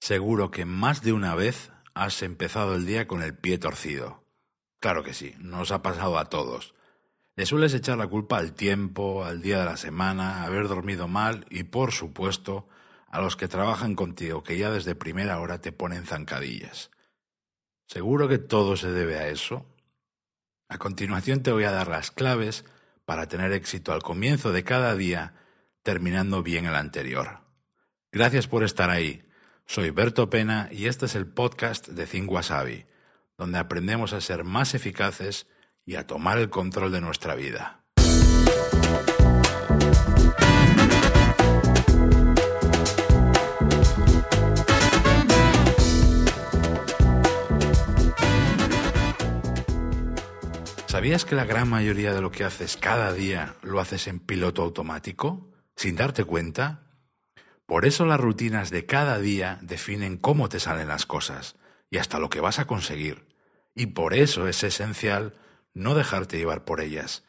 Seguro que más de una vez has empezado el día con el pie torcido. Claro que sí, nos ha pasado a todos. Le sueles echar la culpa al tiempo, al día de la semana, haber dormido mal y, por supuesto, a los que trabajan contigo, que ya desde primera hora te ponen zancadillas. ¿Seguro que todo se debe a eso? A continuación te voy a dar las claves para tener éxito al comienzo de cada día, terminando bien el anterior. Gracias por estar ahí. Soy Berto Pena y este es el podcast de Think donde aprendemos a ser más eficaces y a tomar el control de nuestra vida. ¿Sabías que la gran mayoría de lo que haces cada día lo haces en piloto automático, sin darte cuenta? Por eso las rutinas de cada día definen cómo te salen las cosas y hasta lo que vas a conseguir. Y por eso es esencial no dejarte llevar por ellas,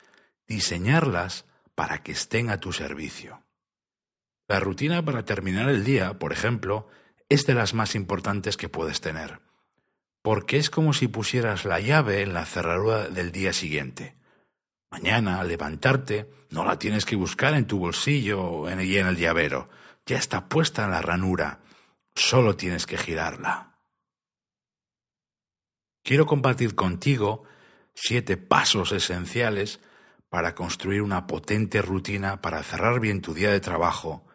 diseñarlas para que estén a tu servicio. La rutina para terminar el día, por ejemplo, es de las más importantes que puedes tener, porque es como si pusieras la llave en la cerradura del día siguiente. Mañana, al levantarte, no la tienes que buscar en tu bolsillo y en el llavero, ya está puesta en la ranura, solo tienes que girarla. Quiero compartir contigo siete pasos esenciales para construir una potente rutina para cerrar bien tu día de trabajo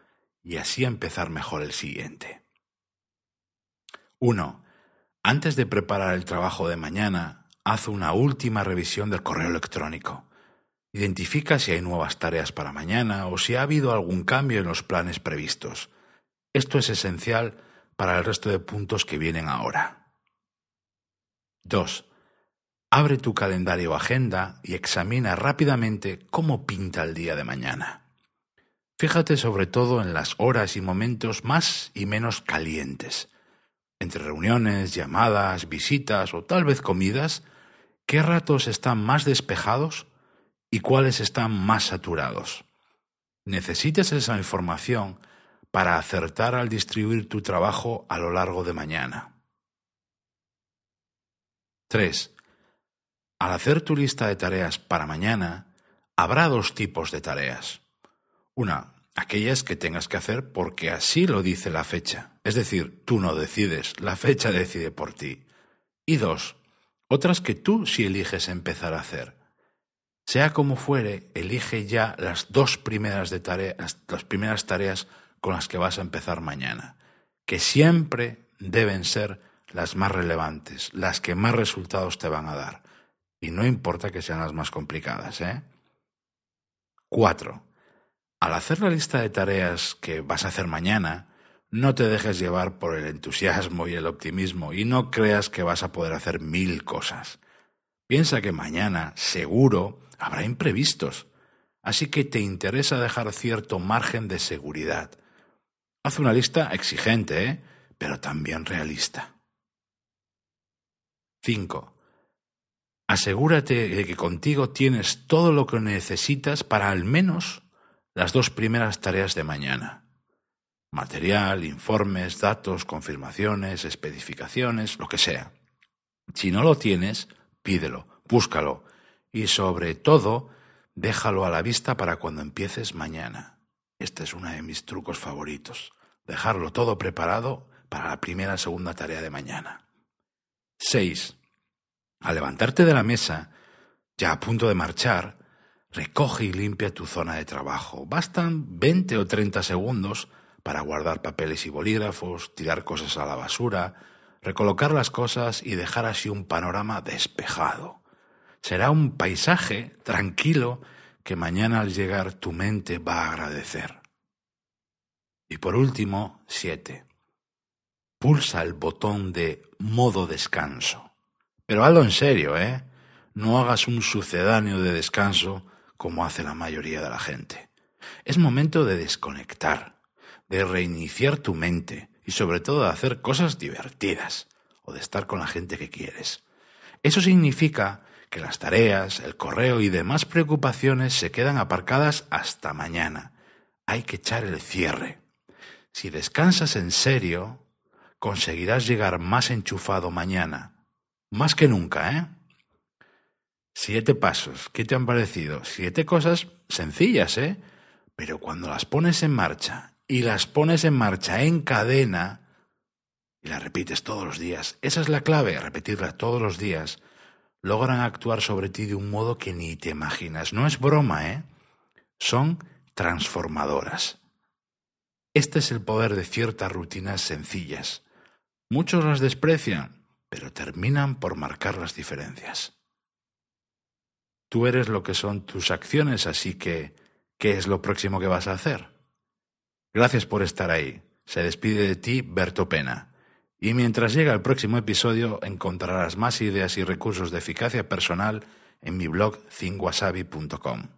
y así empezar mejor el siguiente. 1. Antes de preparar el trabajo de mañana, haz una última revisión del correo electrónico. Identifica si hay nuevas tareas para mañana o si ha habido algún cambio en los planes previstos. Esto es esencial para el resto de puntos que vienen ahora. 2. Abre tu calendario o agenda y examina rápidamente cómo pinta el día de mañana. Fíjate sobre todo en las horas y momentos más y menos calientes. Entre reuniones, llamadas, visitas o tal vez comidas, ¿qué ratos están más despejados y cuáles están más saturados. Necesitas esa información para acertar al distribuir tu trabajo a lo largo de mañana. 3. Al hacer tu lista de tareas para mañana, habrá dos tipos de tareas. Una, aquellas que tengas que hacer porque así lo dice la fecha, es decir, tú no decides, la fecha decide por ti. Y dos, otras que tú sí eliges empezar a hacer sea como fuere, elige ya las dos primeras, de tareas, las primeras tareas con las que vas a empezar mañana, que siempre deben ser las más relevantes, las que más resultados te van a dar. Y no importa que sean las más complicadas, ¿eh? Cuatro. Al hacer la lista de tareas que vas a hacer mañana, no te dejes llevar por el entusiasmo y el optimismo y no creas que vas a poder hacer mil cosas. Piensa que mañana, seguro, habrá imprevistos, así que te interesa dejar cierto margen de seguridad. Haz una lista exigente, ¿eh? pero también realista. 5. Asegúrate de que contigo tienes todo lo que necesitas para al menos las dos primeras tareas de mañana. Material, informes, datos, confirmaciones, especificaciones, lo que sea. Si no lo tienes, pídelo, búscalo y sobre todo, déjalo a la vista para cuando empieces mañana. Este es uno de mis trucos favoritos. Dejarlo todo preparado para la primera o segunda tarea de mañana. 6. Al levantarte de la mesa, ya a punto de marchar, recoge y limpia tu zona de trabajo. Bastan 20 o 30 segundos para guardar papeles y bolígrafos, tirar cosas a la basura, recolocar las cosas y dejar así un panorama despejado. Será un paisaje tranquilo que mañana al llegar tu mente va a agradecer. Y por último, siete. Pulsa el botón de modo descanso. Pero hazlo en serio, ¿eh? No hagas un sucedáneo de descanso como hace la mayoría de la gente. Es momento de desconectar, de reiniciar tu mente y sobre todo de hacer cosas divertidas o de estar con la gente que quieres. Eso significa que las tareas, el correo y demás preocupaciones se quedan aparcadas hasta mañana. Hay que echar el cierre. Si descansas en serio, conseguirás llegar más enchufado mañana. Más que nunca, ¿eh? Siete pasos. ¿Qué te han parecido? Siete cosas sencillas, ¿eh? Pero cuando las pones en marcha y las pones en marcha en cadena y las repites todos los días, esa es la clave, repetirlas todos los días, logran actuar sobre ti de un modo que ni te imaginas. No es broma, ¿eh? Son transformadoras. Este es el poder de ciertas rutinas sencillas. Muchos las desprecian, pero terminan por marcar las diferencias. Tú eres lo que son tus acciones, así que, ¿qué es lo próximo que vas a hacer? Gracias por estar ahí. Se despide de ti Berto Pena. Y mientras llega el próximo episodio encontrarás más ideas y recursos de eficacia personal en mi blog cinguasabi.com.